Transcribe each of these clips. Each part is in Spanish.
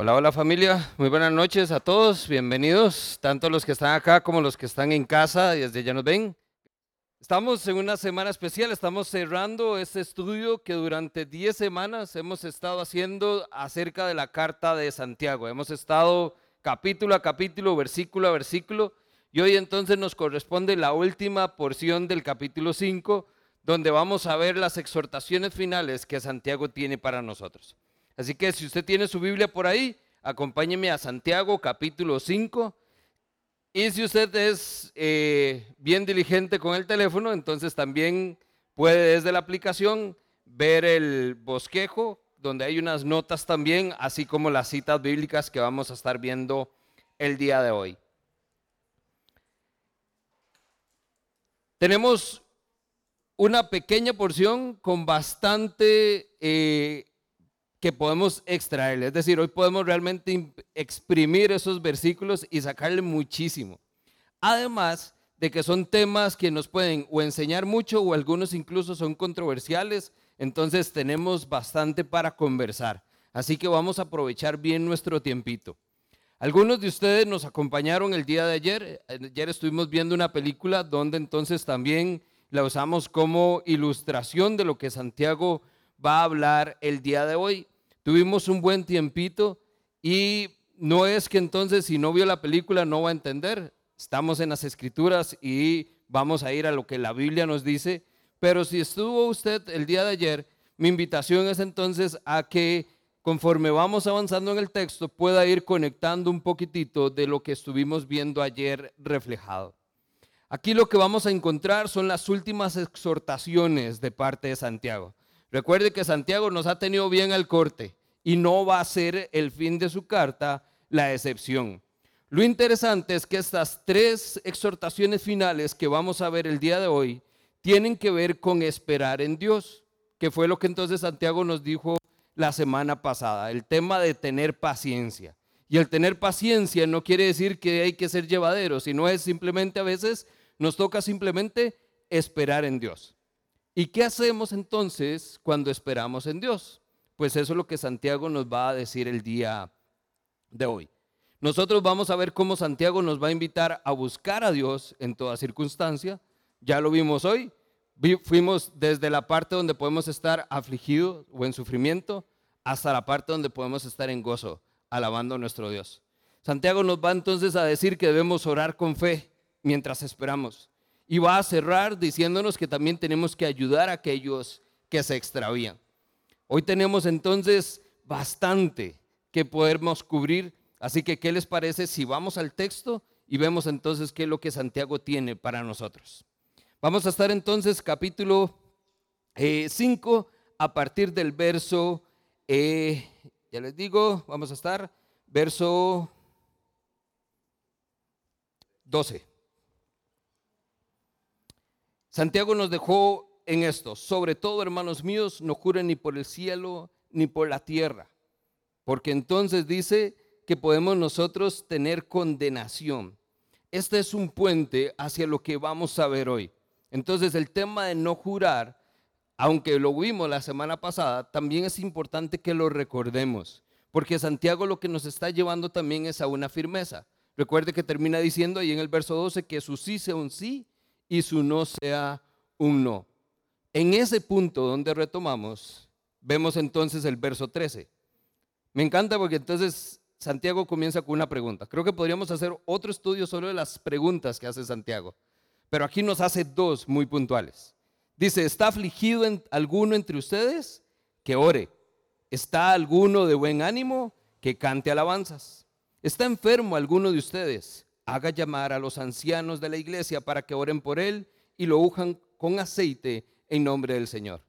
Hola, hola familia, muy buenas noches a todos, bienvenidos, tanto los que están acá como los que están en casa y desde ya nos ven. Estamos en una semana especial, estamos cerrando este estudio que durante 10 semanas hemos estado haciendo acerca de la carta de Santiago. Hemos estado capítulo a capítulo, versículo a versículo, y hoy entonces nos corresponde la última porción del capítulo 5, donde vamos a ver las exhortaciones finales que Santiago tiene para nosotros. Así que si usted tiene su Biblia por ahí, acompáñeme a Santiago capítulo 5. Y si usted es eh, bien diligente con el teléfono, entonces también puede desde la aplicación ver el bosquejo, donde hay unas notas también, así como las citas bíblicas que vamos a estar viendo el día de hoy. Tenemos una pequeña porción con bastante eh, que podemos extraer. Es decir, hoy podemos realmente exprimir esos versículos y sacarle muchísimo. Además de que son temas que nos pueden o enseñar mucho o algunos incluso son controversiales, entonces tenemos bastante para conversar. Así que vamos a aprovechar bien nuestro tiempito. Algunos de ustedes nos acompañaron el día de ayer. Ayer estuvimos viendo una película donde entonces también la usamos como ilustración de lo que Santiago va a hablar el día de hoy. Tuvimos un buen tiempito y no es que entonces si no vio la película no va a entender. Estamos en las escrituras y vamos a ir a lo que la Biblia nos dice. Pero si estuvo usted el día de ayer, mi invitación es entonces a que conforme vamos avanzando en el texto pueda ir conectando un poquitito de lo que estuvimos viendo ayer reflejado. Aquí lo que vamos a encontrar son las últimas exhortaciones de parte de Santiago. Recuerde que Santiago nos ha tenido bien al corte y no va a ser el fin de su carta la excepción. Lo interesante es que estas tres exhortaciones finales que vamos a ver el día de hoy tienen que ver con esperar en Dios, que fue lo que entonces Santiago nos dijo la semana pasada, el tema de tener paciencia. Y el tener paciencia no quiere decir que hay que ser llevadero, sino es simplemente a veces nos toca simplemente esperar en Dios. ¿Y qué hacemos entonces cuando esperamos en Dios? Pues eso es lo que Santiago nos va a decir el día de hoy. Nosotros vamos a ver cómo Santiago nos va a invitar a buscar a Dios en toda circunstancia. Ya lo vimos hoy. Fuimos desde la parte donde podemos estar afligidos o en sufrimiento hasta la parte donde podemos estar en gozo, alabando a nuestro Dios. Santiago nos va entonces a decir que debemos orar con fe mientras esperamos. Y va a cerrar diciéndonos que también tenemos que ayudar a aquellos que se extravían. Hoy tenemos entonces bastante que podemos cubrir, así que ¿qué les parece si vamos al texto y vemos entonces qué es lo que Santiago tiene para nosotros? Vamos a estar entonces capítulo 5 eh, a partir del verso, eh, ya les digo, vamos a estar verso 12. Santiago nos dejó en esto, sobre todo hermanos míos, no juren ni por el cielo ni por la tierra, porque entonces dice que podemos nosotros tener condenación. Este es un puente hacia lo que vamos a ver hoy. Entonces el tema de no jurar, aunque lo vimos la semana pasada, también es importante que lo recordemos, porque Santiago lo que nos está llevando también es a una firmeza. Recuerde que termina diciendo ahí en el verso 12 que su sí sea un sí y su no sea un no. En ese punto donde retomamos, vemos entonces el verso 13. Me encanta porque entonces Santiago comienza con una pregunta. Creo que podríamos hacer otro estudio solo de las preguntas que hace Santiago, pero aquí nos hace dos muy puntuales. Dice, ¿está afligido alguno entre ustedes? Que ore. ¿Está alguno de buen ánimo? Que cante alabanzas. ¿Está enfermo alguno de ustedes? haga llamar a los ancianos de la iglesia para que oren por él y lo ujan con aceite en nombre del Señor.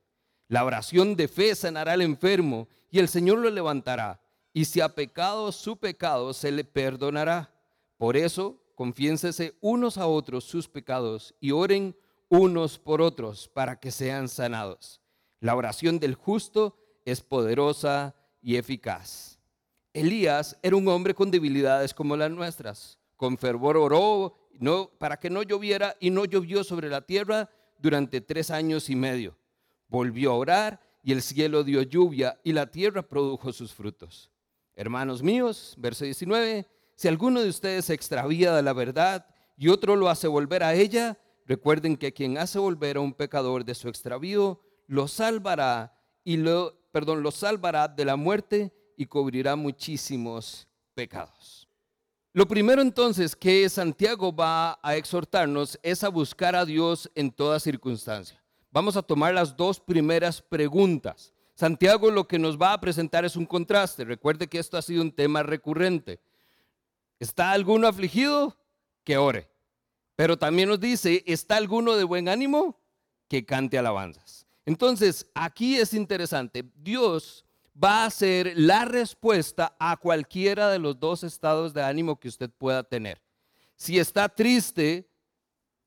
La oración de fe sanará al enfermo y el Señor lo levantará. Y si ha pecado su pecado, se le perdonará. Por eso, confiénsese unos a otros sus pecados y oren unos por otros para que sean sanados. La oración del justo es poderosa y eficaz. Elías era un hombre con debilidades como las nuestras con fervor oró para que no lloviera y no llovió sobre la tierra durante tres años y medio. Volvió a orar y el cielo dio lluvia y la tierra produjo sus frutos. Hermanos míos, verso 19, si alguno de ustedes se extravía de la verdad y otro lo hace volver a ella, recuerden que quien hace volver a un pecador de su extravío, lo salvará y lo, perdón, lo salvará de la muerte y cubrirá muchísimos pecados. Lo primero entonces que Santiago va a exhortarnos es a buscar a Dios en toda circunstancia. Vamos a tomar las dos primeras preguntas. Santiago lo que nos va a presentar es un contraste. Recuerde que esto ha sido un tema recurrente. ¿Está alguno afligido? Que ore. Pero también nos dice, ¿está alguno de buen ánimo? Que cante alabanzas. Entonces, aquí es interesante. Dios va a ser la respuesta a cualquiera de los dos estados de ánimo que usted pueda tener. Si está triste,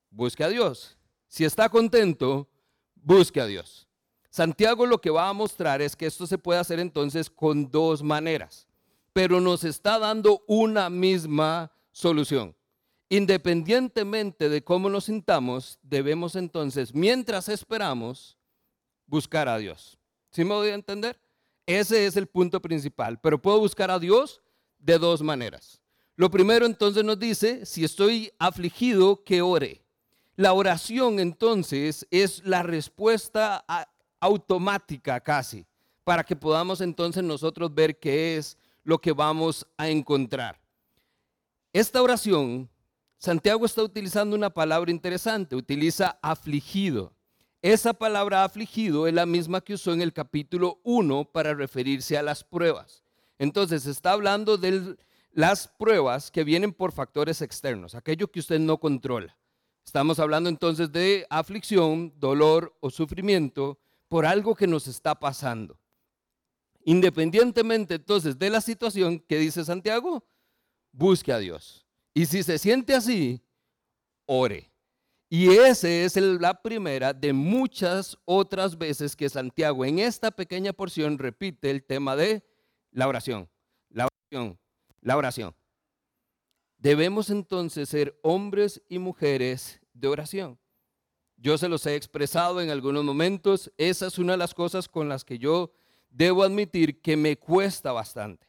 busque a Dios. Si está contento, busque a Dios. Santiago lo que va a mostrar es que esto se puede hacer entonces con dos maneras, pero nos está dando una misma solución. Independientemente de cómo nos sintamos, debemos entonces, mientras esperamos, buscar a Dios. ¿Sí me voy a entender? Ese es el punto principal. Pero puedo buscar a Dios de dos maneras. Lo primero entonces nos dice, si estoy afligido, que ore. La oración entonces es la respuesta automática casi, para que podamos entonces nosotros ver qué es lo que vamos a encontrar. Esta oración, Santiago está utilizando una palabra interesante, utiliza afligido. Esa palabra afligido es la misma que usó en el capítulo 1 para referirse a las pruebas. Entonces está hablando de las pruebas que vienen por factores externos, aquello que usted no controla. Estamos hablando entonces de aflicción, dolor o sufrimiento por algo que nos está pasando. Independientemente entonces de la situación que dice Santiago, busque a Dios. Y si se siente así, ore. Y esa es la primera de muchas otras veces que Santiago en esta pequeña porción repite el tema de la oración, la oración, la oración. Debemos entonces ser hombres y mujeres de oración. Yo se los he expresado en algunos momentos. Esa es una de las cosas con las que yo debo admitir que me cuesta bastante.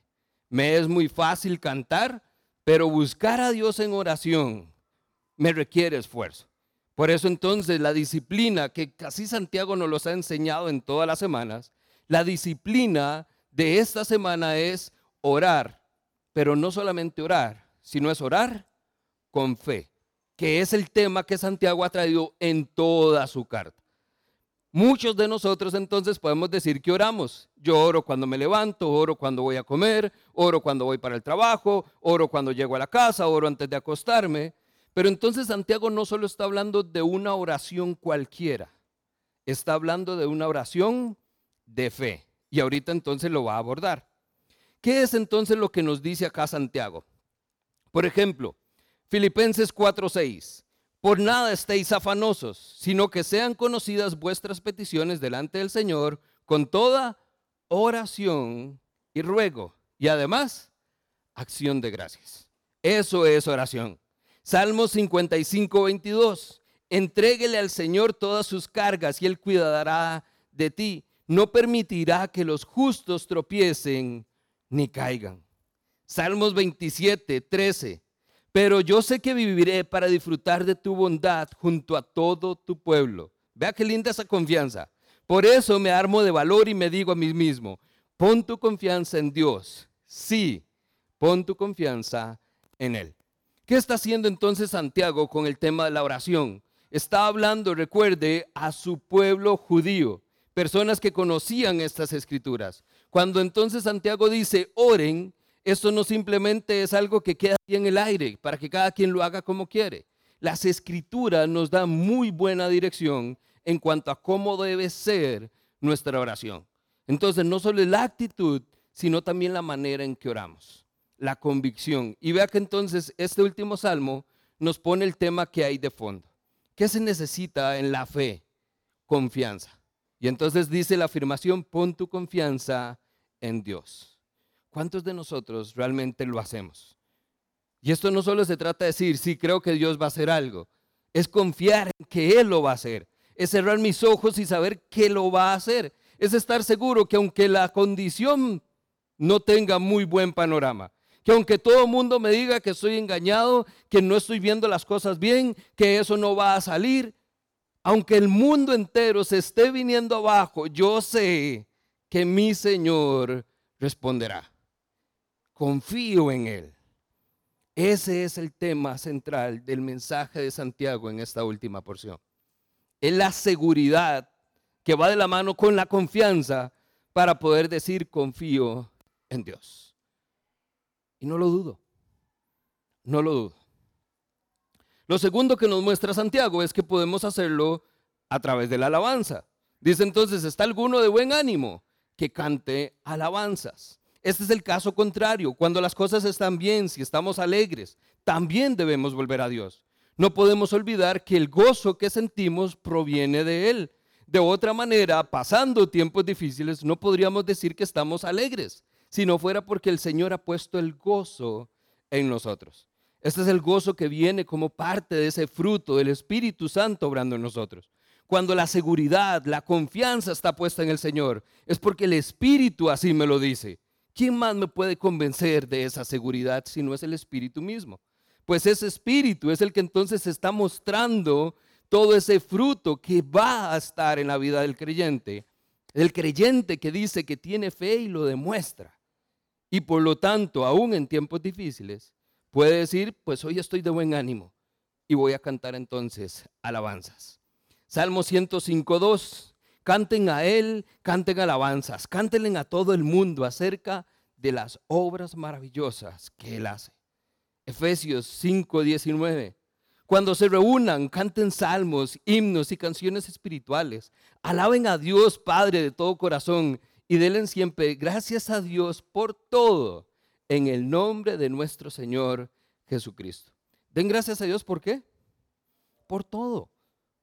Me es muy fácil cantar, pero buscar a Dios en oración me requiere esfuerzo. Por eso entonces la disciplina, que casi Santiago nos los ha enseñado en todas las semanas, la disciplina de esta semana es orar, pero no solamente orar, sino es orar con fe, que es el tema que Santiago ha traído en toda su carta. Muchos de nosotros entonces podemos decir que oramos. Yo oro cuando me levanto, oro cuando voy a comer, oro cuando voy para el trabajo, oro cuando llego a la casa, oro antes de acostarme. Pero entonces Santiago no solo está hablando de una oración cualquiera, está hablando de una oración de fe. Y ahorita entonces lo va a abordar. ¿Qué es entonces lo que nos dice acá Santiago? Por ejemplo, Filipenses 4:6. Por nada estéis afanosos, sino que sean conocidas vuestras peticiones delante del Señor con toda oración y ruego. Y además, acción de gracias. Eso es oración. Salmo 55, 22. Entréguele al Señor todas sus cargas y Él cuidará de ti. No permitirá que los justos tropiecen ni caigan. Salmos 27, 13. Pero yo sé que viviré para disfrutar de tu bondad junto a todo tu pueblo. Vea qué linda esa confianza. Por eso me armo de valor y me digo a mí mismo, pon tu confianza en Dios. Sí, pon tu confianza en Él. ¿Qué está haciendo entonces Santiago con el tema de la oración? Está hablando, recuerde, a su pueblo judío, personas que conocían estas escrituras. Cuando entonces Santiago dice, oren, esto no simplemente es algo que queda en el aire para que cada quien lo haga como quiere. Las escrituras nos dan muy buena dirección en cuanto a cómo debe ser nuestra oración. Entonces, no solo la actitud, sino también la manera en que oramos la convicción. Y vea que entonces este último salmo nos pone el tema que hay de fondo. ¿Qué se necesita en la fe? Confianza. Y entonces dice la afirmación, pon tu confianza en Dios. ¿Cuántos de nosotros realmente lo hacemos? Y esto no solo se trata de decir, sí, creo que Dios va a hacer algo. Es confiar en que Él lo va a hacer. Es cerrar mis ojos y saber que lo va a hacer. Es estar seguro que aunque la condición no tenga muy buen panorama. Que aunque todo el mundo me diga que estoy engañado, que no estoy viendo las cosas bien, que eso no va a salir, aunque el mundo entero se esté viniendo abajo, yo sé que mi Señor responderá. Confío en Él. Ese es el tema central del mensaje de Santiago en esta última porción. Es la seguridad que va de la mano con la confianza para poder decir confío en Dios. Y no lo dudo, no lo dudo. Lo segundo que nos muestra Santiago es que podemos hacerlo a través de la alabanza. Dice entonces, ¿está alguno de buen ánimo que cante alabanzas? Este es el caso contrario. Cuando las cosas están bien, si estamos alegres, también debemos volver a Dios. No podemos olvidar que el gozo que sentimos proviene de Él. De otra manera, pasando tiempos difíciles, no podríamos decir que estamos alegres, si no fuera porque el Señor ha puesto el gozo en nosotros. Este es el gozo que viene como parte de ese fruto del Espíritu Santo obrando en nosotros. Cuando la seguridad, la confianza está puesta en el Señor, es porque el Espíritu así me lo dice. ¿Quién más me puede convencer de esa seguridad si no es el Espíritu mismo? Pues ese Espíritu es el que entonces está mostrando todo ese fruto que va a estar en la vida del creyente. El creyente que dice que tiene fe y lo demuestra. Y por lo tanto, aún en tiempos difíciles, puede decir, pues hoy estoy de buen ánimo y voy a cantar entonces alabanzas. Salmo 105.2 Canten a Él, canten alabanzas, cántenle a todo el mundo acerca de las obras maravillosas que Él hace. Efesios 5:19. Cuando se reúnan, canten salmos, himnos y canciones espirituales. Alaben a Dios Padre de todo corazón y denle siempre gracias a Dios por todo en el nombre de nuestro Señor Jesucristo. Den gracias a Dios por qué? Por todo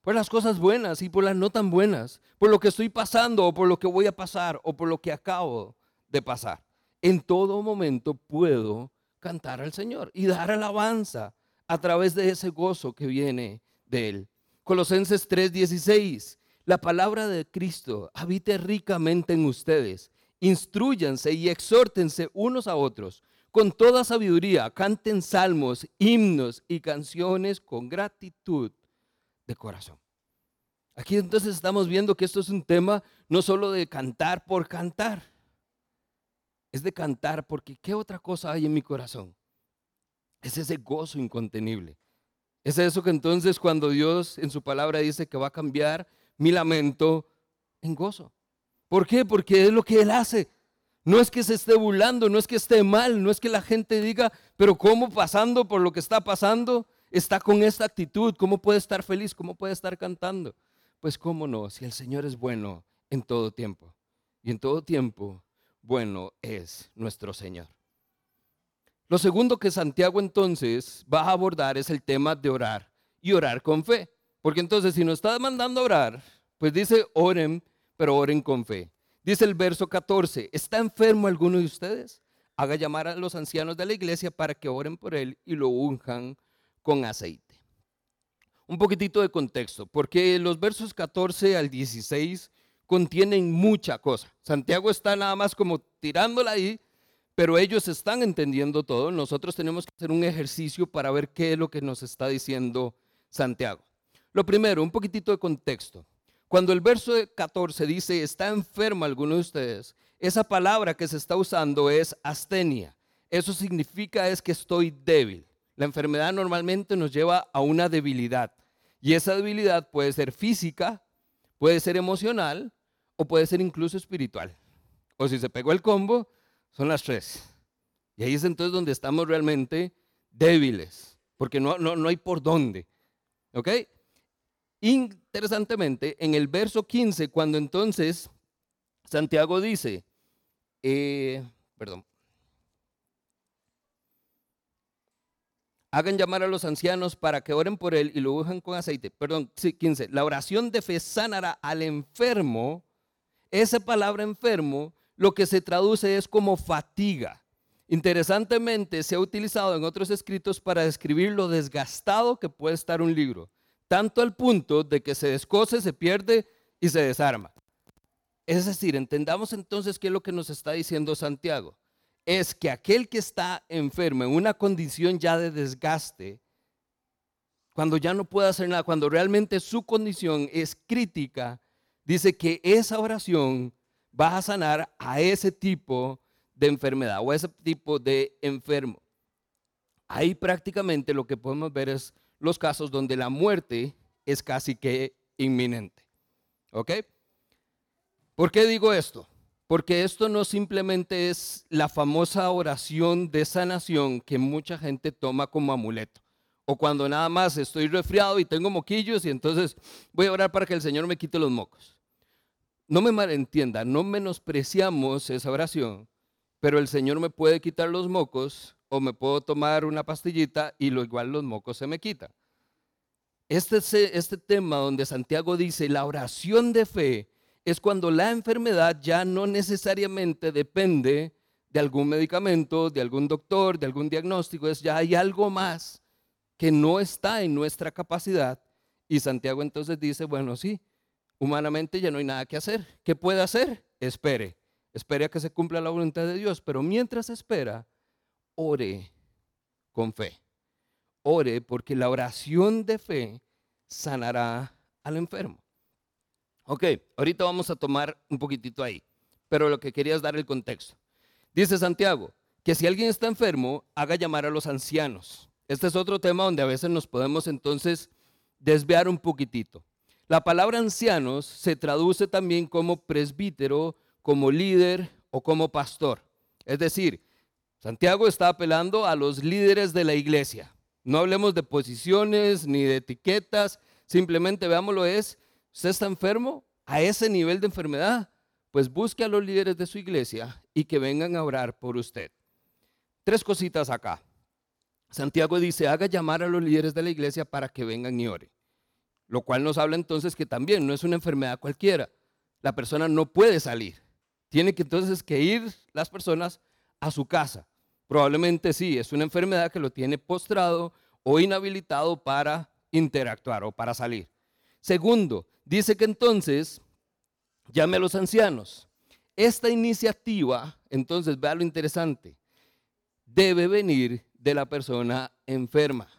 por las cosas buenas y por las no tan buenas, por lo que estoy pasando o por lo que voy a pasar o por lo que acabo de pasar. En todo momento puedo cantar al Señor y dar alabanza a través de ese gozo que viene de Él. Colosenses 3:16, la palabra de Cristo habite ricamente en ustedes. Instruyanse y exhórtense unos a otros con toda sabiduría. Canten salmos, himnos y canciones con gratitud de corazón. Aquí entonces estamos viendo que esto es un tema no solo de cantar por cantar, es de cantar porque ¿qué otra cosa hay en mi corazón? Es ese gozo incontenible. Es eso que entonces cuando Dios en su palabra dice que va a cambiar mi lamento en gozo. ¿Por qué? Porque es lo que Él hace. No es que se esté burlando, no es que esté mal, no es que la gente diga, pero ¿cómo pasando por lo que está pasando? está con esta actitud, ¿cómo puede estar feliz? ¿Cómo puede estar cantando? Pues cómo no, si el Señor es bueno en todo tiempo. Y en todo tiempo, bueno es nuestro Señor. Lo segundo que Santiago entonces va a abordar es el tema de orar y orar con fe. Porque entonces si nos está mandando a orar, pues dice oren, pero oren con fe. Dice el verso 14, ¿está enfermo alguno de ustedes? Haga llamar a los ancianos de la iglesia para que oren por él y lo unjan con aceite. Un poquitito de contexto, porque los versos 14 al 16 contienen mucha cosa. Santiago está nada más como tirándola ahí, pero ellos están entendiendo todo. Nosotros tenemos que hacer un ejercicio para ver qué es lo que nos está diciendo Santiago. Lo primero, un poquitito de contexto. Cuando el verso 14 dice, está enfermo alguno de ustedes, esa palabra que se está usando es astenia. Eso significa es que estoy débil. La enfermedad normalmente nos lleva a una debilidad. Y esa debilidad puede ser física, puede ser emocional o puede ser incluso espiritual. O si se pegó el combo, son las tres. Y ahí es entonces donde estamos realmente débiles, porque no, no, hay por dónde. ¿Ok? Interesantemente, en el verso 15, cuando entonces Santiago dice, eh, perdón, hagan llamar a los ancianos para que oren por él y lo ujan con aceite. Perdón, sí, 15. La oración de fe sanará al enfermo. Esa palabra enfermo lo que se traduce es como fatiga. Interesantemente, se ha utilizado en otros escritos para describir lo desgastado que puede estar un libro, tanto al punto de que se descose, se pierde y se desarma. Es decir, entendamos entonces qué es lo que nos está diciendo Santiago. es que aquel que está enfermo en una condición ya de desgaste, cuando ya no puede hacer nada, cuando realmente su condición es crítica, dice que esa oración va a sanar a ese tipo de enfermedad o a ese tipo de enfermo. Ahí prácticamente lo que podemos ver es los casos donde la muerte es casi que inminente. ¿Ok? ¿Por qué digo esto? Porque esto no simplemente es la famosa oración de sanación que mucha gente toma como amuleto. O cuando nada más estoy resfriado y tengo moquillos y entonces voy a orar para que el Señor me quite los mocos. No me malentienda, no menospreciamos esa oración, pero el Señor me puede quitar los mocos o me puedo tomar una pastillita y lo igual los mocos se me quitan. Este, este tema donde Santiago dice la oración de fe es cuando la enfermedad ya no necesariamente depende de algún medicamento, de algún doctor, de algún diagnóstico, es ya hay algo más que no está en nuestra capacidad. Y Santiago entonces dice, bueno, sí, humanamente ya no hay nada que hacer. ¿Qué puede hacer? Espere, espere a que se cumpla la voluntad de Dios, pero mientras espera, ore con fe. Ore porque la oración de fe sanará al enfermo. Ok, ahorita vamos a tomar un poquitito ahí, pero lo que quería es dar el contexto. Dice Santiago, que si alguien está enfermo, haga llamar a los ancianos. Este es otro tema donde a veces nos podemos entonces desviar un poquitito. La palabra ancianos se traduce también como presbítero, como líder o como pastor. Es decir, Santiago está apelando a los líderes de la iglesia. No hablemos de posiciones ni de etiquetas, simplemente veámoslo es ¿Usted está enfermo? A ese nivel de enfermedad, pues busque a los líderes de su iglesia y que vengan a orar por usted. Tres cositas acá. Santiago dice, haga llamar a los líderes de la iglesia para que vengan y oren. Lo cual nos habla entonces que también no es una enfermedad cualquiera. La persona no puede salir. Tiene que entonces que ir las personas a su casa. Probablemente sí, es una enfermedad que lo tiene postrado o inhabilitado para interactuar o para salir. Segundo, dice que entonces llame a los ancianos. Esta iniciativa, entonces vea lo interesante, debe venir de la persona enferma.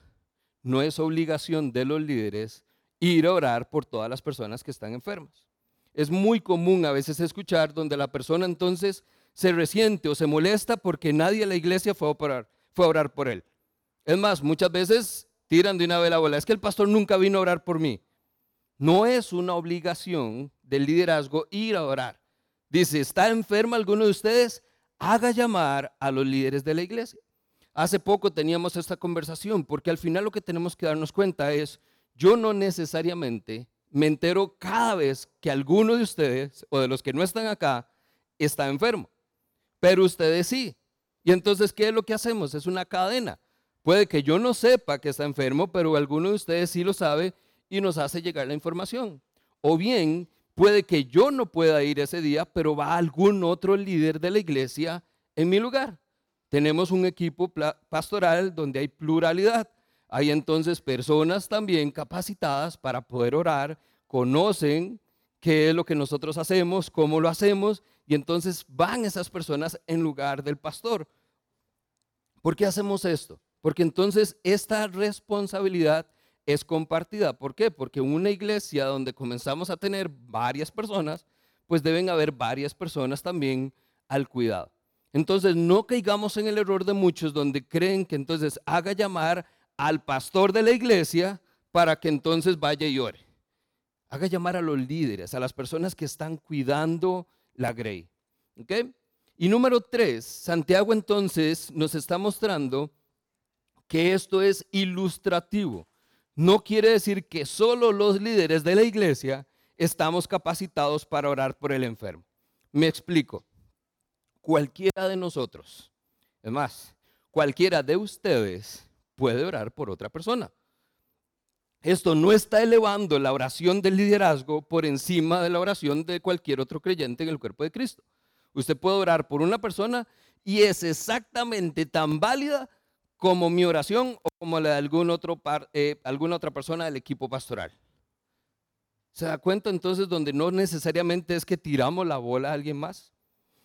No es obligación de los líderes ir a orar por todas las personas que están enfermas. Es muy común a veces escuchar donde la persona entonces se resiente o se molesta porque nadie en la iglesia fue a orar, fue a orar por él. Es más, muchas veces tiran de una vela bola. Es que el pastor nunca vino a orar por mí. No es una obligación del liderazgo ir a orar. Dice, ¿está enfermo alguno de ustedes? Haga llamar a los líderes de la iglesia. Hace poco teníamos esta conversación porque al final lo que tenemos que darnos cuenta es, yo no necesariamente me entero cada vez que alguno de ustedes o de los que no están acá está enfermo, pero ustedes sí. Y entonces, ¿qué es lo que hacemos? Es una cadena. Puede que yo no sepa que está enfermo, pero alguno de ustedes sí lo sabe y nos hace llegar la información. O bien, puede que yo no pueda ir ese día, pero va algún otro líder de la iglesia en mi lugar. Tenemos un equipo pastoral donde hay pluralidad. Hay entonces personas también capacitadas para poder orar, conocen qué es lo que nosotros hacemos, cómo lo hacemos, y entonces van esas personas en lugar del pastor. ¿Por qué hacemos esto? Porque entonces esta responsabilidad es compartida. ¿Por qué? Porque una iglesia donde comenzamos a tener varias personas, pues deben haber varias personas también al cuidado. Entonces, no caigamos en el error de muchos donde creen que entonces haga llamar al pastor de la iglesia para que entonces vaya y ore. Haga llamar a los líderes, a las personas que están cuidando la grey. Y número tres, Santiago entonces nos está mostrando que esto es ilustrativo no quiere decir que solo los líderes de la iglesia estamos capacitados para orar por el enfermo. Me explico. Cualquiera de nosotros, es más, cualquiera de ustedes puede orar por otra persona. Esto no está elevando la oración del liderazgo por encima de la oración de cualquier otro creyente en el cuerpo de Cristo. Usted puede orar por una persona y es exactamente tan válida como mi oración o como la de eh, alguna otra persona del equipo pastoral. ¿Se da cuenta entonces donde no necesariamente es que tiramos la bola a alguien más?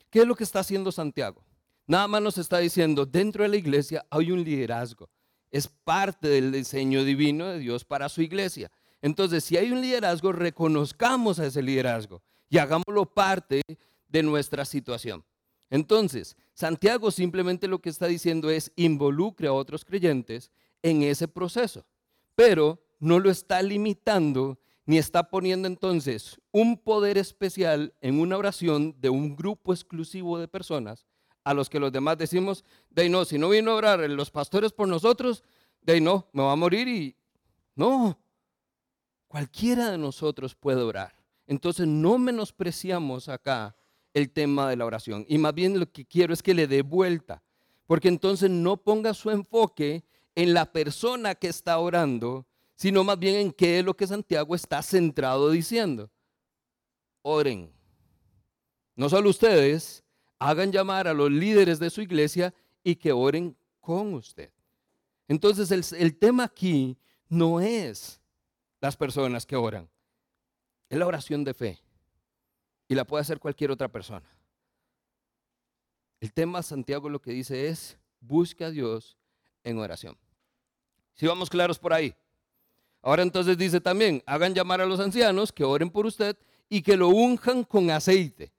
¿Qué es lo que está haciendo Santiago? Nada más nos está diciendo, dentro de la iglesia hay un liderazgo. Es parte del diseño divino de Dios para su iglesia. Entonces, si hay un liderazgo, reconozcamos a ese liderazgo y hagámoslo parte de nuestra situación. Entonces, Santiago simplemente lo que está diciendo es involucre a otros creyentes en ese proceso, pero no lo está limitando ni está poniendo entonces un poder especial en una oración de un grupo exclusivo de personas a los que los demás decimos, de no, si no vino a orar los pastores por nosotros, de no, me va a morir y no, cualquiera de nosotros puede orar. Entonces no menospreciamos acá el tema de la oración y más bien lo que quiero es que le dé vuelta, porque entonces no ponga su enfoque en la persona que está orando, sino más bien en qué es lo que Santiago está centrado diciendo. Oren. No solo ustedes, hagan llamar a los líderes de su iglesia y que oren con usted. Entonces el, el tema aquí no es las personas que oran, es la oración de fe y la puede hacer cualquier otra persona. El tema Santiago lo que dice es, busque a Dios en oración. Si vamos claros por ahí. Ahora entonces dice también, hagan llamar a los ancianos que oren por usted y que lo unjan con aceite.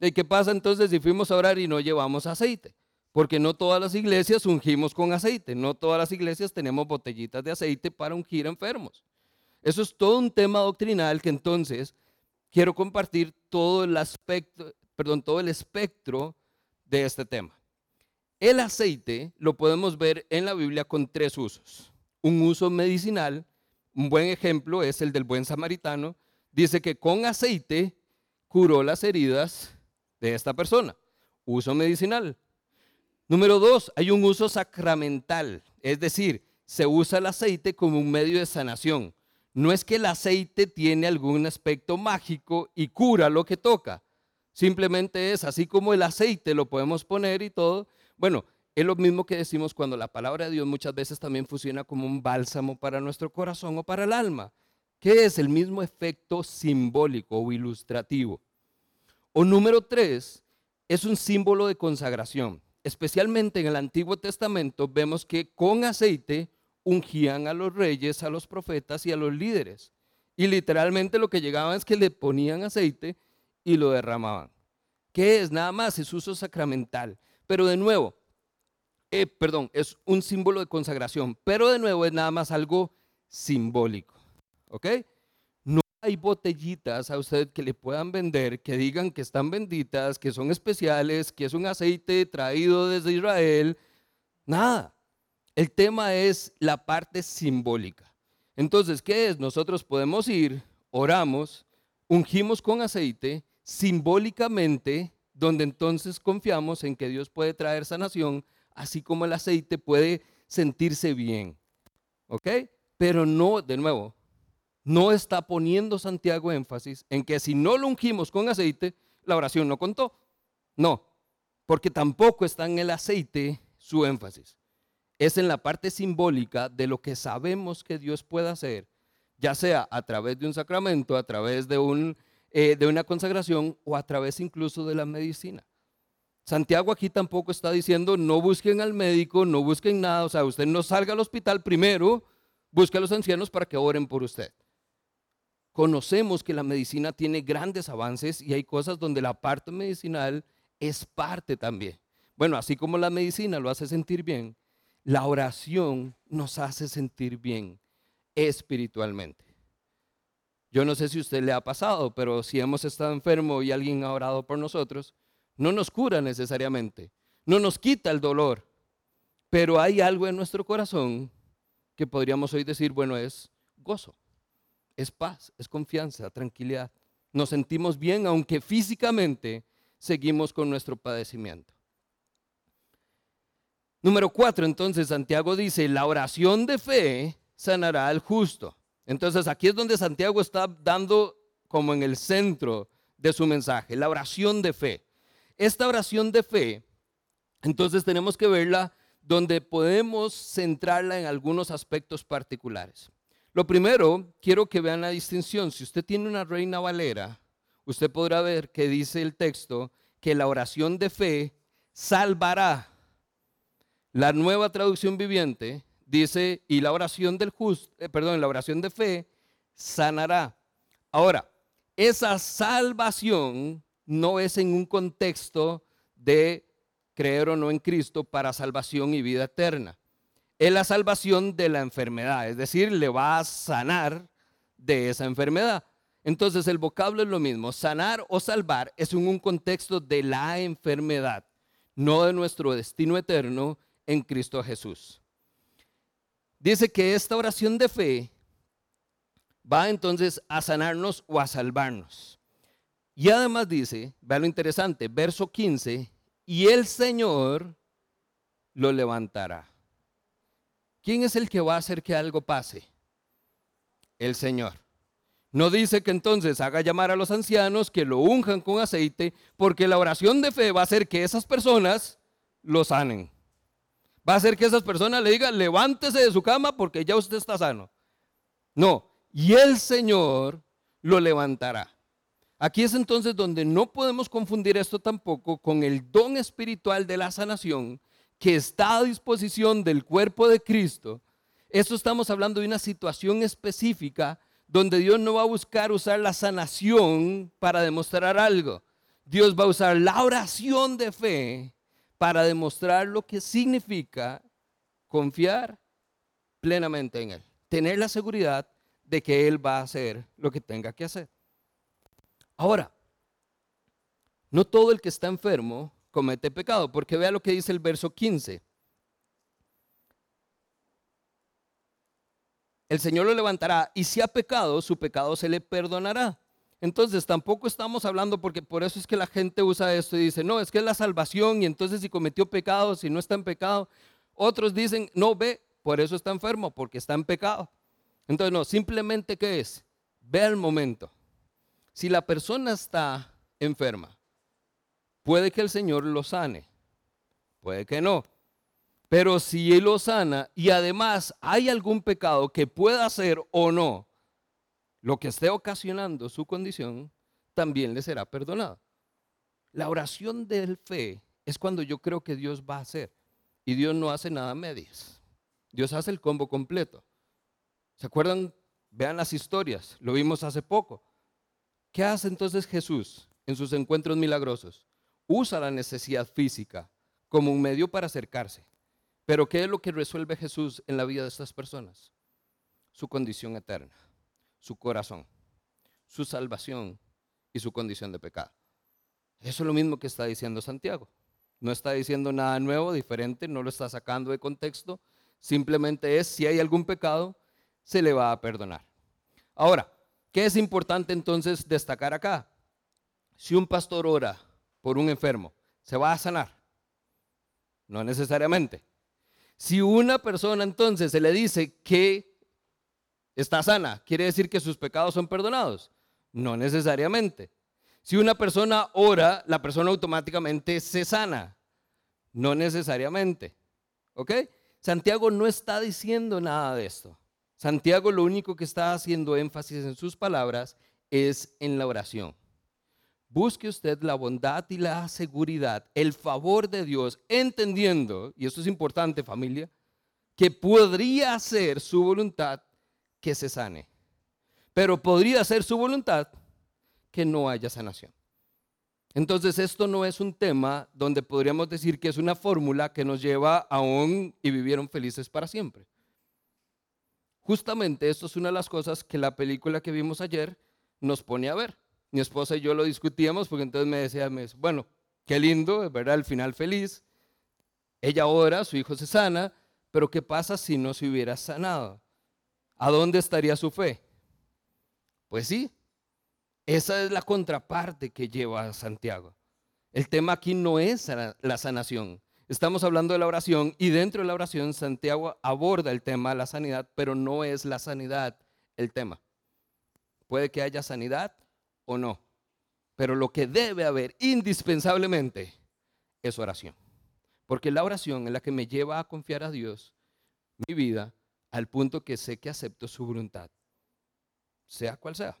¿Y qué pasa entonces si fuimos a orar y no llevamos aceite? Porque no todas las iglesias ungimos con aceite, no todas las iglesias tenemos botellitas de aceite para ungir enfermos. Eso es todo un tema doctrinal que entonces quiero compartir todo el aspecto, perdón, todo el espectro de este tema. El aceite lo podemos ver en la Biblia con tres usos. Un uso medicinal, un buen ejemplo es el del buen samaritano, dice que con aceite curó las heridas de esta persona. Uso medicinal. Número dos, hay un uso sacramental, es decir, se usa el aceite como un medio de sanación. No es que el aceite tiene algún aspecto mágico y cura lo que toca. Simplemente es así como el aceite lo podemos poner y todo. Bueno, es lo mismo que decimos cuando la palabra de Dios muchas veces también funciona como un bálsamo para nuestro corazón o para el alma, que es el mismo efecto simbólico o ilustrativo. O número tres, es un símbolo de consagración. Especialmente en el Antiguo Testamento vemos que con aceite ungían a los reyes, a los profetas y a los líderes. Y literalmente lo que llegaban es que le ponían aceite y lo derramaban. ¿Qué es? Nada más, es uso sacramental. Pero de nuevo, eh, perdón, es un símbolo de consagración, pero de nuevo es nada más algo simbólico. ¿Ok? Hay botellitas a usted que le puedan vender, que digan que están benditas, que son especiales, que es un aceite traído desde Israel. Nada. El tema es la parte simbólica. Entonces, ¿qué es? Nosotros podemos ir, oramos, ungimos con aceite, simbólicamente, donde entonces confiamos en que Dios puede traer sanación, así como el aceite puede sentirse bien. ¿Ok? Pero no, de nuevo, no está poniendo Santiago énfasis en que si no lo ungimos con aceite, la oración no contó. No, porque tampoco está en el aceite su énfasis. Es en la parte simbólica de lo que sabemos que Dios puede hacer, ya sea a través de un sacramento, a través de, un, eh, de una consagración o a través incluso de la medicina. Santiago aquí tampoco está diciendo no busquen al médico, no busquen nada, o sea, usted no salga al hospital primero, busque a los ancianos para que oren por usted conocemos que la medicina tiene grandes avances y hay cosas donde la parte medicinal es parte también. Bueno, así como la medicina lo hace sentir bien, la oración nos hace sentir bien espiritualmente. Yo no sé si a usted le ha pasado, pero si hemos estado enfermos y alguien ha orado por nosotros, no nos cura necesariamente, no nos quita el dolor, pero hay algo en nuestro corazón que podríamos hoy decir, bueno, es gozo es paz, es confianza, tranquilidad. Nos sentimos bien aunque físicamente seguimos con nuestro padecimiento. Número cuatro, entonces Santiago dice, la oración de fe sanará al justo. Entonces aquí es donde Santiago está dando como en el centro de su mensaje, la oración de fe. Esta oración de fe, entonces tenemos que verla donde podemos centrarla en algunos aspectos particulares. Lo primero, quiero que vean la distinción. Si usted tiene una reina valera, usted podrá ver que dice el texto que la oración de fe salvará. La nueva traducción viviente dice, y la oración del justo, eh, perdón, la oración de fe sanará. Ahora, esa salvación no es en un contexto de creer o no en Cristo para salvación y vida eterna. Es la salvación de la enfermedad, es decir, le va a sanar de esa enfermedad. Entonces el vocablo es lo mismo, sanar o salvar es en un contexto de la enfermedad, no de nuestro destino eterno en Cristo Jesús. Dice que esta oración de fe va entonces a sanarnos o a salvarnos. Y además dice, vea lo interesante, verso 15, y el Señor lo levantará. ¿Quién es el que va a hacer que algo pase? El Señor. No dice que entonces haga llamar a los ancianos que lo unjan con aceite, porque la oración de fe va a hacer que esas personas lo sanen. Va a hacer que esas personas le digan, levántese de su cama porque ya usted está sano. No, y el Señor lo levantará. Aquí es entonces donde no podemos confundir esto tampoco con el don espiritual de la sanación que está a disposición del cuerpo de Cristo. Esto estamos hablando de una situación específica donde Dios no va a buscar usar la sanación para demostrar algo. Dios va a usar la oración de fe para demostrar lo que significa confiar plenamente en Él. Tener la seguridad de que Él va a hacer lo que tenga que hacer. Ahora, no todo el que está enfermo comete pecado, porque vea lo que dice el verso 15. El Señor lo levantará y si ha pecado, su pecado se le perdonará. Entonces tampoco estamos hablando porque por eso es que la gente usa esto y dice, no, es que es la salvación y entonces si cometió pecado, si no está en pecado. Otros dicen, no, ve, por eso está enfermo, porque está en pecado. Entonces, no, simplemente ¿qué es? Ve el momento. Si la persona está enferma, puede que el Señor lo sane, puede que no. Pero si Él lo sana y además hay algún pecado que pueda hacer o no, lo que esté ocasionando su condición, también le será perdonado. La oración del fe es cuando yo creo que Dios va a hacer. Y Dios no hace nada a medias. Dios hace el combo completo. ¿Se acuerdan? Vean las historias, lo vimos hace poco. ¿Qué hace entonces Jesús en sus encuentros milagrosos? Usa la necesidad física como un medio para acercarse. Pero ¿qué es lo que resuelve Jesús en la vida de estas personas? Su condición eterna, su corazón, su salvación y su condición de pecado. Eso es lo mismo que está diciendo Santiago. No está diciendo nada nuevo, diferente, no lo está sacando de contexto. Simplemente es si hay algún pecado, se le va a perdonar. Ahora, ¿qué es importante entonces destacar acá? Si un pastor ora por un enfermo, ¿se va a sanar? No necesariamente. Si una persona entonces se le dice que está sana, ¿quiere decir que sus pecados son perdonados? No necesariamente. Si una persona ora, la persona automáticamente se sana. No necesariamente. ¿Ok? Santiago no está diciendo nada de esto. Santiago lo único que está haciendo énfasis en sus palabras es en la oración. Busque usted la bondad y la seguridad, el favor de Dios, entendiendo, y esto es importante familia, que podría ser su voluntad que se sane, pero podría ser su voluntad que no haya sanación. Entonces esto no es un tema donde podríamos decir que es una fórmula que nos lleva a un y vivieron felices para siempre. Justamente esto es una de las cosas que la película que vimos ayer nos pone a ver. Mi esposa y yo lo discutíamos porque entonces me decía, bueno, qué lindo, ¿verdad? El final feliz. Ella ora, su hijo se sana, pero ¿qué pasa si no se hubiera sanado? ¿A dónde estaría su fe? Pues sí, esa es la contraparte que lleva a Santiago. El tema aquí no es la sanación, Estamos hablando de la oración y dentro de la oración Santiago aborda el tema de la sanidad, pero no es la sanidad el tema. Puede que haya sanidad o no, pero lo que debe haber indispensablemente es oración. Porque la oración es la que me lleva a confiar a Dios mi vida al punto que sé que acepto su voluntad, sea cual sea.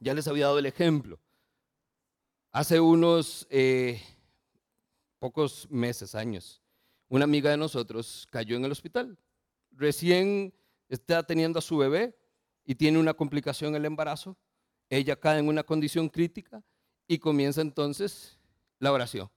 Ya les había dado el ejemplo. Hace unos... Eh, pocos meses, años, una amiga de nosotros cayó en el hospital. Recién está teniendo a su bebé y tiene una complicación en el embarazo. Ella cae en una condición crítica y comienza entonces la oración.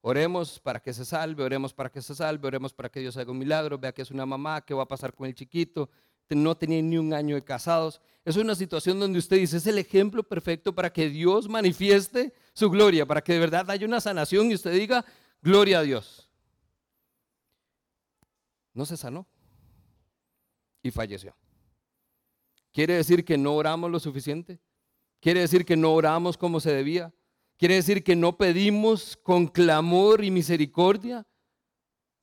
Oremos para que se salve, oremos para que se salve, oremos para que Dios haga un milagro, vea que es una mamá, qué va a pasar con el chiquito, no tenía ni un año de casados. Es una situación donde usted dice, es el ejemplo perfecto para que Dios manifieste su gloria, para que de verdad haya una sanación y usted diga, gloria a Dios. No se sanó y falleció. ¿Quiere decir que no oramos lo suficiente? ¿Quiere decir que no oramos como se debía? ¿Quiere decir que no pedimos con clamor y misericordia?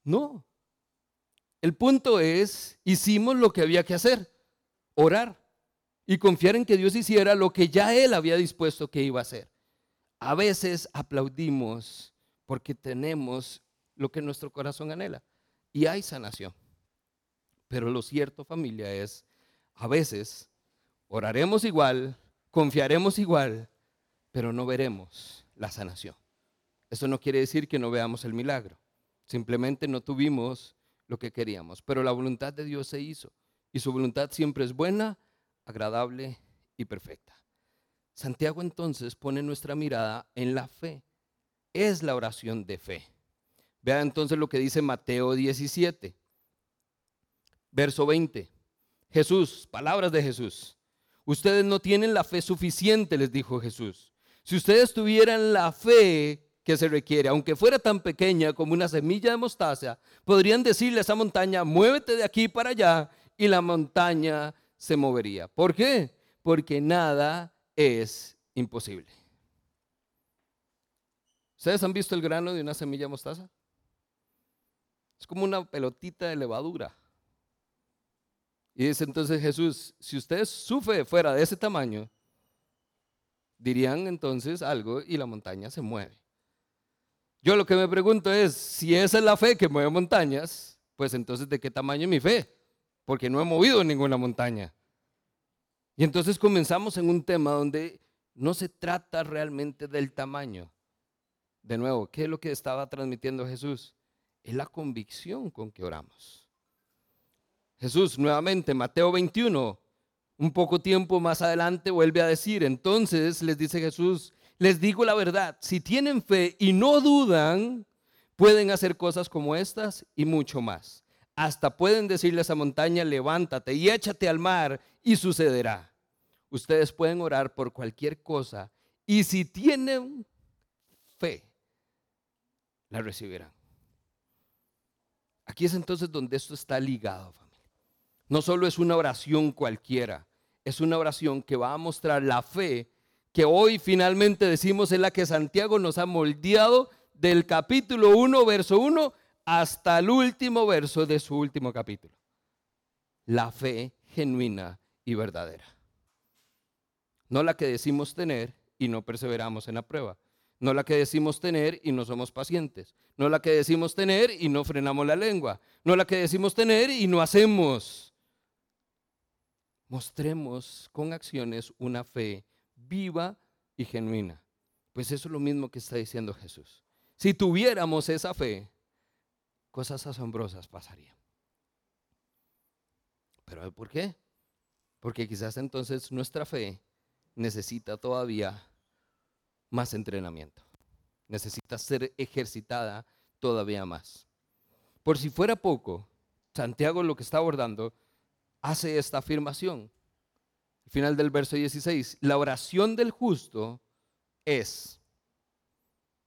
No. El punto es, hicimos lo que había que hacer, orar y confiar en que Dios hiciera lo que ya Él había dispuesto que iba a hacer. A veces aplaudimos porque tenemos lo que nuestro corazón anhela y hay sanación. Pero lo cierto familia es, a veces oraremos igual, confiaremos igual, pero no veremos la sanación. Eso no quiere decir que no veamos el milagro. Simplemente no tuvimos lo que queríamos. Pero la voluntad de Dios se hizo. Y su voluntad siempre es buena, agradable y perfecta. Santiago entonces pone nuestra mirada en la fe. Es la oración de fe. Vea entonces lo que dice Mateo 17, verso 20. Jesús, palabras de Jesús. Ustedes no tienen la fe suficiente, les dijo Jesús. Si ustedes tuvieran la fe que se requiere, aunque fuera tan pequeña como una semilla de mostaza, podrían decirle a esa montaña, muévete de aquí para allá y la montaña se movería. ¿Por qué? Porque nada es imposible. ¿Ustedes han visto el grano de una semilla de mostaza? Es como una pelotita de levadura. Y dice entonces Jesús, si usted sufre fuera de ese tamaño, dirían entonces algo y la montaña se mueve. Yo lo que me pregunto es, si esa es la fe que mueve montañas, pues entonces ¿de qué tamaño es mi fe? Porque no he movido ninguna montaña. Y entonces comenzamos en un tema donde no se trata realmente del tamaño. De nuevo, ¿qué es lo que estaba transmitiendo Jesús? Es la convicción con que oramos. Jesús, nuevamente, Mateo 21, un poco tiempo más adelante vuelve a decir, entonces les dice Jesús, les digo la verdad, si tienen fe y no dudan, pueden hacer cosas como estas y mucho más. Hasta pueden decirle a esa montaña, levántate y échate al mar y sucederá. Ustedes pueden orar por cualquier cosa y si tienen fe, la recibirán. Aquí es entonces donde esto está ligado. No solo es una oración cualquiera, es una oración que va a mostrar la fe que hoy finalmente decimos es la que Santiago nos ha moldeado del capítulo 1, verso 1, hasta el último verso de su último capítulo. La fe genuina y verdadera. No la que decimos tener y no perseveramos en la prueba. No la que decimos tener y no somos pacientes. No la que decimos tener y no frenamos la lengua. No la que decimos tener y no hacemos. Mostremos con acciones una fe viva y genuina. Pues eso es lo mismo que está diciendo Jesús. Si tuviéramos esa fe, cosas asombrosas pasarían. ¿Pero por qué? Porque quizás entonces nuestra fe necesita todavía más entrenamiento. Necesita ser ejercitada todavía más. Por si fuera poco, Santiago lo que está abordando hace esta afirmación final del verso 16, la oración del justo es,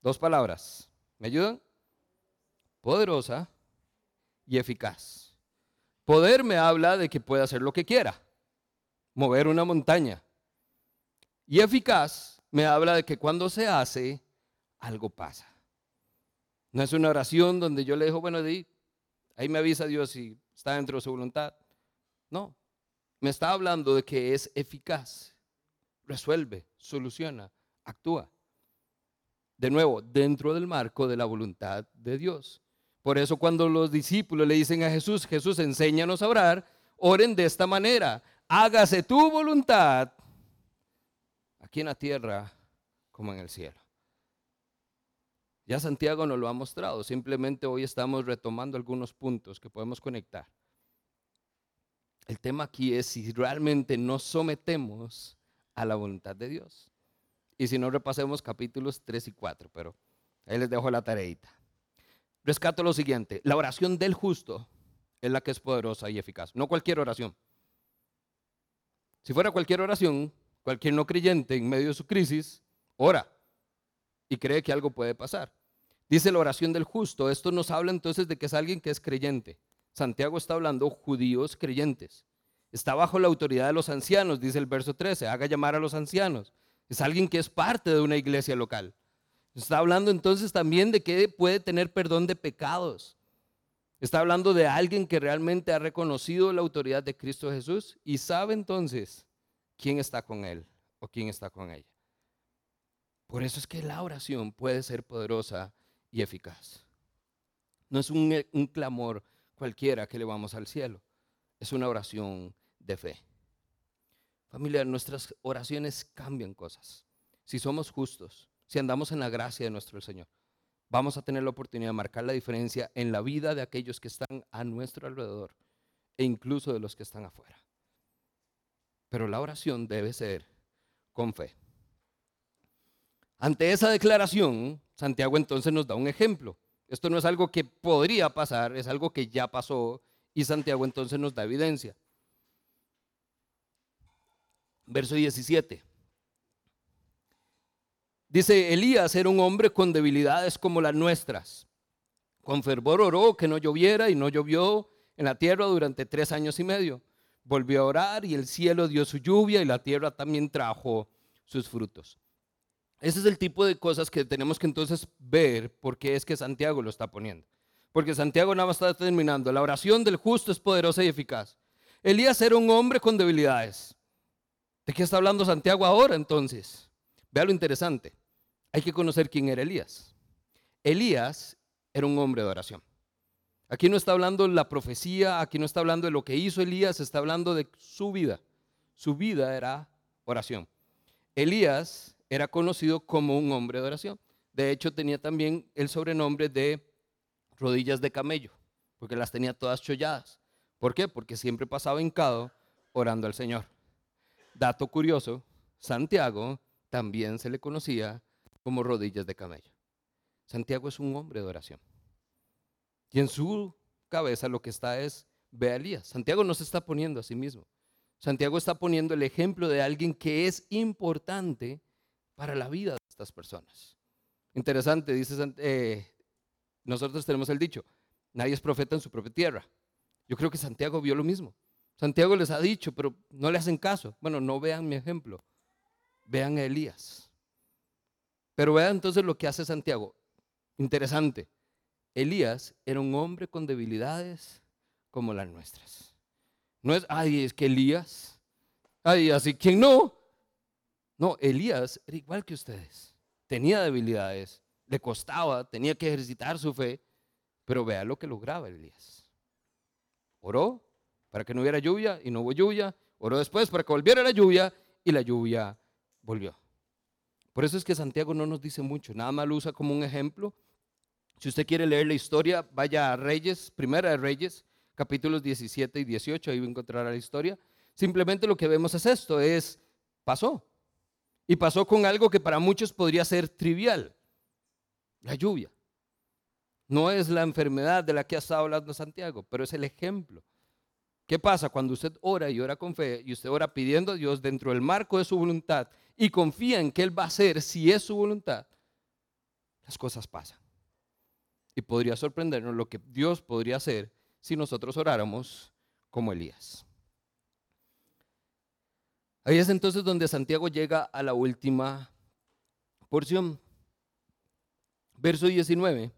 dos palabras, ¿me ayudan? Poderosa y eficaz. Poder me habla de que puede hacer lo que quiera, mover una montaña. Y eficaz me habla de que cuando se hace, algo pasa. No es una oración donde yo le digo, bueno, ahí me avisa Dios si está dentro de su voluntad. No, me está hablando de que es eficaz, resuelve, soluciona, actúa. De nuevo, dentro del marco de la voluntad de Dios. Por eso cuando los discípulos le dicen a Jesús, Jesús, enséñanos a orar, oren de esta manera, hágase tu voluntad aquí en la tierra como en el cielo. Ya Santiago nos lo ha mostrado, simplemente hoy estamos retomando algunos puntos que podemos conectar. El tema aquí es si realmente nos sometemos a la voluntad de Dios. Y si no, repasemos capítulos 3 y 4, pero ahí les dejo la tareita. Rescato lo siguiente, la oración del justo es la que es poderosa y eficaz, no cualquier oración. Si fuera cualquier oración, cualquier no creyente en medio de su crisis, ora y cree que algo puede pasar. Dice la oración del justo, esto nos habla entonces de que es alguien que es creyente. Santiago está hablando judíos creyentes. Está bajo la autoridad de los ancianos, dice el verso 13, haga llamar a los ancianos. Es alguien que es parte de una iglesia local. Está hablando entonces también de que puede tener perdón de pecados. Está hablando de alguien que realmente ha reconocido la autoridad de Cristo Jesús y sabe entonces quién está con él o quién está con ella. Por eso es que la oración puede ser poderosa y eficaz. No es un, un clamor cualquiera que le vamos al cielo, es una oración de fe. Familia, nuestras oraciones cambian cosas. Si somos justos, si andamos en la gracia de nuestro Señor, vamos a tener la oportunidad de marcar la diferencia en la vida de aquellos que están a nuestro alrededor e incluso de los que están afuera. Pero la oración debe ser con fe. Ante esa declaración, Santiago entonces nos da un ejemplo. Esto no es algo que podría pasar, es algo que ya pasó y Santiago entonces nos da evidencia. Verso 17. Dice, Elías era un hombre con debilidades como las nuestras. Con fervor oró que no lloviera y no llovió en la tierra durante tres años y medio. Volvió a orar y el cielo dio su lluvia y la tierra también trajo sus frutos. Ese es el tipo de cosas que tenemos que entonces ver por qué es que Santiago lo está poniendo. Porque Santiago nada más está terminando. La oración del justo es poderosa y eficaz. Elías era un hombre con debilidades. ¿De qué está hablando Santiago ahora entonces? Vea lo interesante. Hay que conocer quién era Elías. Elías era un hombre de oración. Aquí no está hablando la profecía, aquí no está hablando de lo que hizo Elías, está hablando de su vida. Su vida era oración. Elías era conocido como un hombre de oración. De hecho, tenía también el sobrenombre de rodillas de camello, porque las tenía todas cholladas. ¿Por qué? Porque siempre pasaba hincado orando al Señor. Dato curioso, Santiago también se le conocía como rodillas de camello. Santiago es un hombre de oración. Y en su cabeza lo que está es, ve a Elías. Santiago no se está poniendo a sí mismo. Santiago está poniendo el ejemplo de alguien que es importante para la vida de estas personas. Interesante, dice, eh, nosotros tenemos el dicho, nadie es profeta en su propia tierra. Yo creo que Santiago vio lo mismo. Santiago les ha dicho, pero no le hacen caso. Bueno, no vean mi ejemplo, vean a Elías. Pero vean entonces lo que hace Santiago. Interesante. Elías era un hombre con debilidades como las nuestras. No es, ay, es que Elías, ay, así, ¿quién no? No, Elías era igual que ustedes. Tenía debilidades, le costaba, tenía que ejercitar su fe, pero vea lo que lograba Elías. Oró para que no hubiera lluvia y no hubo lluvia. Oró después para que volviera la lluvia y la lluvia volvió. Por eso es que Santiago no nos dice mucho, nada más lo usa como un ejemplo. Si usted quiere leer la historia, vaya a Reyes, Primera de Reyes, capítulos 17 y 18, ahí va a encontrar la historia. Simplemente lo que vemos es esto, es, pasó, y pasó con algo que para muchos podría ser trivial, la lluvia. No es la enfermedad de la que ha estado hablando Santiago, pero es el ejemplo. ¿Qué pasa cuando usted ora y ora con fe y usted ora pidiendo a Dios dentro del marco de su voluntad y confía en que Él va a hacer si es su voluntad? Las cosas pasan. Y podría sorprendernos lo que Dios podría hacer si nosotros oráramos como Elías. Ahí es entonces donde Santiago llega a la última porción. Verso 19.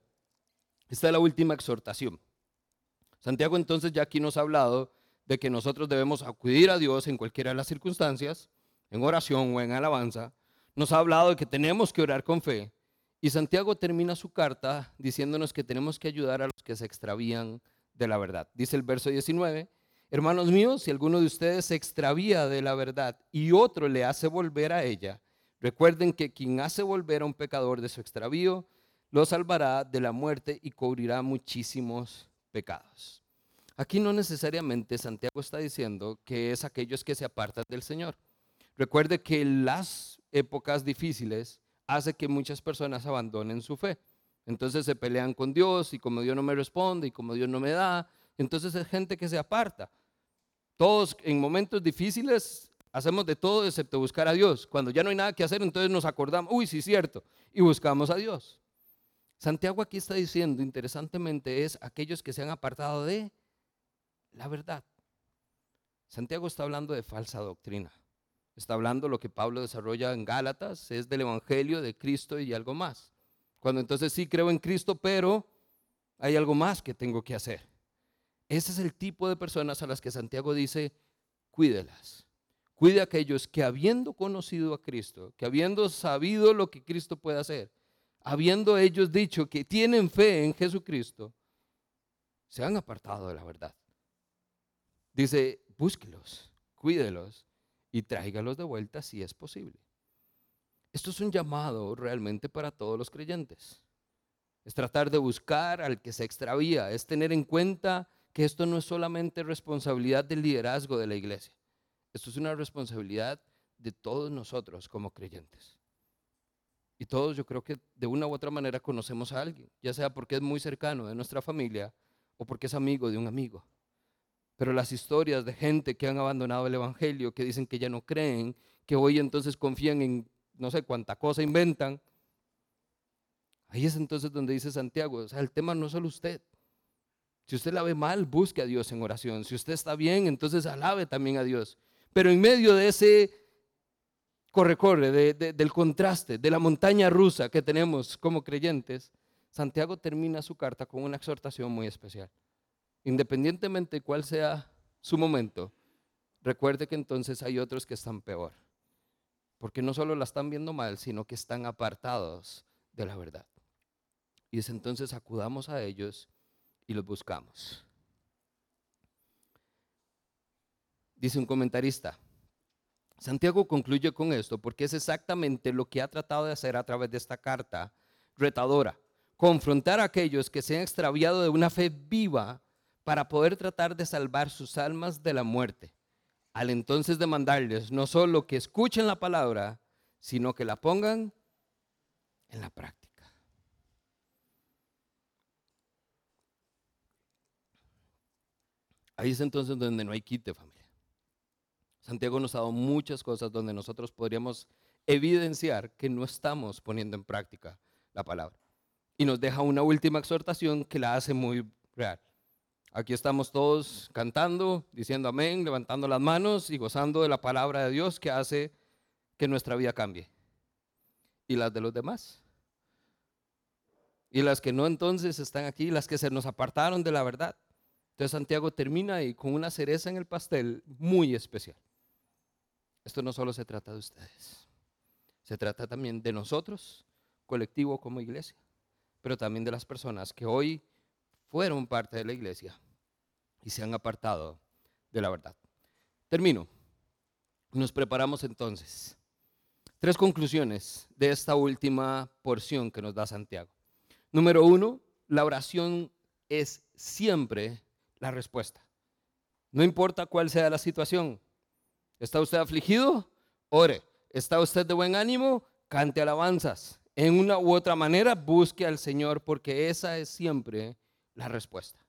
Esta es la última exhortación. Santiago entonces ya aquí nos ha hablado de que nosotros debemos acudir a Dios en cualquiera de las circunstancias, en oración o en alabanza. Nos ha hablado de que tenemos que orar con fe. Y Santiago termina su carta diciéndonos que tenemos que ayudar a los que se extravían de la verdad. Dice el verso 19, Hermanos míos, si alguno de ustedes se extravía de la verdad y otro le hace volver a ella, recuerden que quien hace volver a un pecador de su extravío, lo salvará de la muerte y cubrirá muchísimos pecados. Aquí no necesariamente Santiago está diciendo que es aquellos que se apartan del Señor. Recuerde que las épocas difíciles hace que muchas personas abandonen su fe. Entonces se pelean con Dios y como Dios no me responde y como Dios no me da, entonces es gente que se aparta. Todos en momentos difíciles hacemos de todo excepto buscar a Dios. Cuando ya no hay nada que hacer, entonces nos acordamos, uy, sí, cierto, y buscamos a Dios. Santiago aquí está diciendo, interesantemente, es aquellos que se han apartado de la verdad. Santiago está hablando de falsa doctrina. Está hablando lo que Pablo desarrolla en Gálatas, es del Evangelio, de Cristo y algo más. Cuando entonces sí creo en Cristo, pero hay algo más que tengo que hacer. Ese es el tipo de personas a las que Santiago dice, cuídelas. Cuide a aquellos que habiendo conocido a Cristo, que habiendo sabido lo que Cristo puede hacer, habiendo ellos dicho que tienen fe en Jesucristo, se han apartado de la verdad. Dice, búsquelos, cuídelos y tráigalos de vuelta si es posible. Esto es un llamado realmente para todos los creyentes. Es tratar de buscar al que se extravía, es tener en cuenta que esto no es solamente responsabilidad del liderazgo de la iglesia, esto es una responsabilidad de todos nosotros como creyentes. Y todos yo creo que de una u otra manera conocemos a alguien, ya sea porque es muy cercano de nuestra familia o porque es amigo de un amigo. Pero las historias de gente que han abandonado el Evangelio, que dicen que ya no creen, que hoy entonces confían en no sé cuánta cosa inventan, ahí es entonces donde dice Santiago, o sea, el tema no es solo usted. Si usted la ve mal, busque a Dios en oración. Si usted está bien, entonces alabe también a Dios. Pero en medio de ese corre-corre, del contraste, de la montaña rusa que tenemos como creyentes, Santiago termina su carta con una exhortación muy especial independientemente de cuál sea su momento, recuerde que entonces hay otros que están peor. Porque no solo la están viendo mal, sino que están apartados de la verdad. Y es entonces acudamos a ellos y los buscamos. Dice un comentarista, Santiago concluye con esto porque es exactamente lo que ha tratado de hacer a través de esta carta retadora, confrontar a aquellos que se han extraviado de una fe viva para poder tratar de salvar sus almas de la muerte. Al entonces demandarles no solo que escuchen la palabra, sino que la pongan en la práctica. Ahí es entonces donde no hay quite, familia. Santiago nos ha dado muchas cosas donde nosotros podríamos evidenciar que no estamos poniendo en práctica la palabra. Y nos deja una última exhortación que la hace muy real. Aquí estamos todos cantando, diciendo amén, levantando las manos y gozando de la palabra de Dios que hace que nuestra vida cambie. ¿Y las de los demás? Y las que no entonces están aquí, las que se nos apartaron de la verdad. Entonces Santiago termina ahí con una cereza en el pastel muy especial. Esto no solo se trata de ustedes, se trata también de nosotros, colectivo como iglesia, pero también de las personas que hoy fueron parte de la iglesia y se han apartado de la verdad. Termino. Nos preparamos entonces. Tres conclusiones de esta última porción que nos da Santiago. Número uno, la oración es siempre la respuesta. No importa cuál sea la situación. ¿Está usted afligido? Ore. ¿Está usted de buen ánimo? Cante alabanzas. En una u otra manera, busque al Señor porque esa es siempre la respuesta.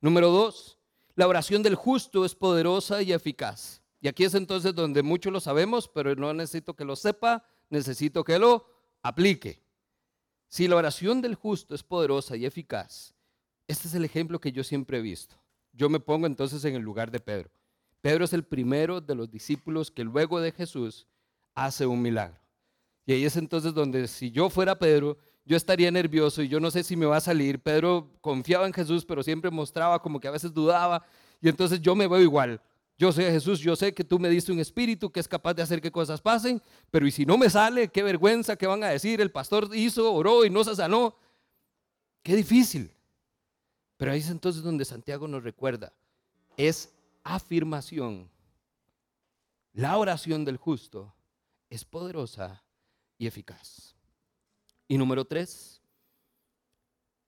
Número dos, la oración del justo es poderosa y eficaz. Y aquí es entonces donde muchos lo sabemos, pero no necesito que lo sepa, necesito que lo aplique. Si la oración del justo es poderosa y eficaz, este es el ejemplo que yo siempre he visto. Yo me pongo entonces en el lugar de Pedro. Pedro es el primero de los discípulos que luego de Jesús hace un milagro. Y ahí es entonces donde si yo fuera Pedro, yo estaría nervioso y yo no sé si me va a salir. Pedro confiaba en Jesús, pero siempre mostraba como que a veces dudaba. Y entonces yo me veo igual. Yo sé, Jesús, yo sé que tú me diste un espíritu que es capaz de hacer que cosas pasen, pero ¿y si no me sale? Qué vergüenza, ¿qué van a decir? El pastor hizo, oró y no se sanó. Qué difícil. Pero ahí es entonces donde Santiago nos recuerda. Es afirmación. La oración del justo es poderosa y eficaz. Y número tres,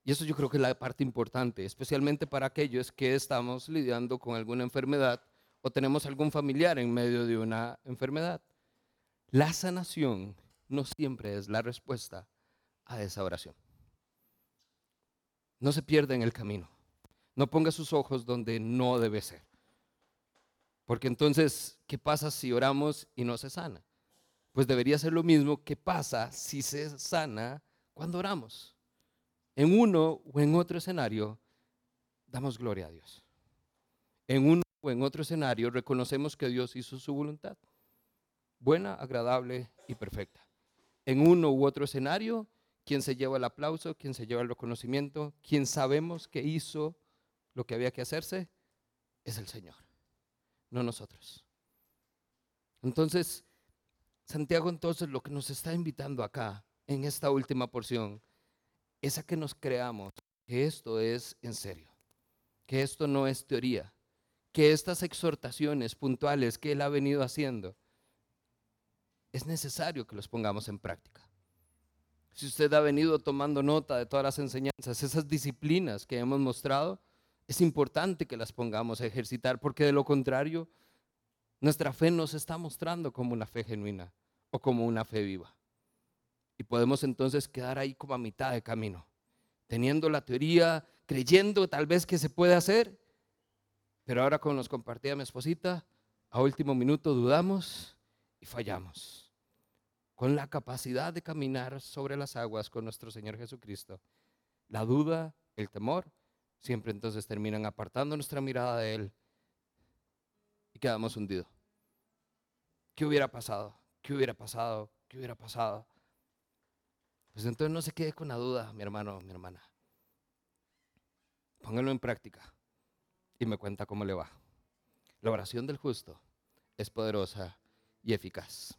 Y eso yo creo que es la parte importante, especialmente para aquellos que estamos lidiando con alguna enfermedad o tenemos algún familiar en medio de una enfermedad. La sanación no siempre es la respuesta a esa oración. No se pierda en el camino. No ponga sus ojos donde no debe ser. Porque entonces, ¿qué pasa si oramos y no se sana? Pues debería ser lo mismo que pasa si se sana cuando oramos. En uno o en otro escenario, damos gloria a Dios. En uno o en otro escenario, reconocemos que Dios hizo su voluntad. Buena, agradable y perfecta. En uno u otro escenario, quien se lleva el aplauso, quien se lleva el reconocimiento, quien sabemos que hizo lo que había que hacerse, es el Señor no nosotros. Entonces, Santiago entonces lo que nos está invitando acá, en esta última porción, es a que nos creamos que esto es en serio, que esto no es teoría, que estas exhortaciones puntuales que Él ha venido haciendo, es necesario que los pongamos en práctica. Si usted ha venido tomando nota de todas las enseñanzas, esas disciplinas que hemos mostrado, es importante que las pongamos a ejercitar, porque de lo contrario, nuestra fe no se está mostrando como una fe genuina o como una fe viva. Y podemos entonces quedar ahí como a mitad de camino, teniendo la teoría, creyendo tal vez que se puede hacer, pero ahora como nos compartía mi esposita, a último minuto dudamos y fallamos. Con la capacidad de caminar sobre las aguas con nuestro Señor Jesucristo, la duda, el temor, siempre entonces terminan apartando nuestra mirada de Él y quedamos hundidos. ¿Qué hubiera pasado? ¿Qué hubiera pasado? ¿Qué hubiera pasado? Pues entonces no se quede con la duda, mi hermano, mi hermana. Póngalo en práctica y me cuenta cómo le va. La oración del justo es poderosa y eficaz.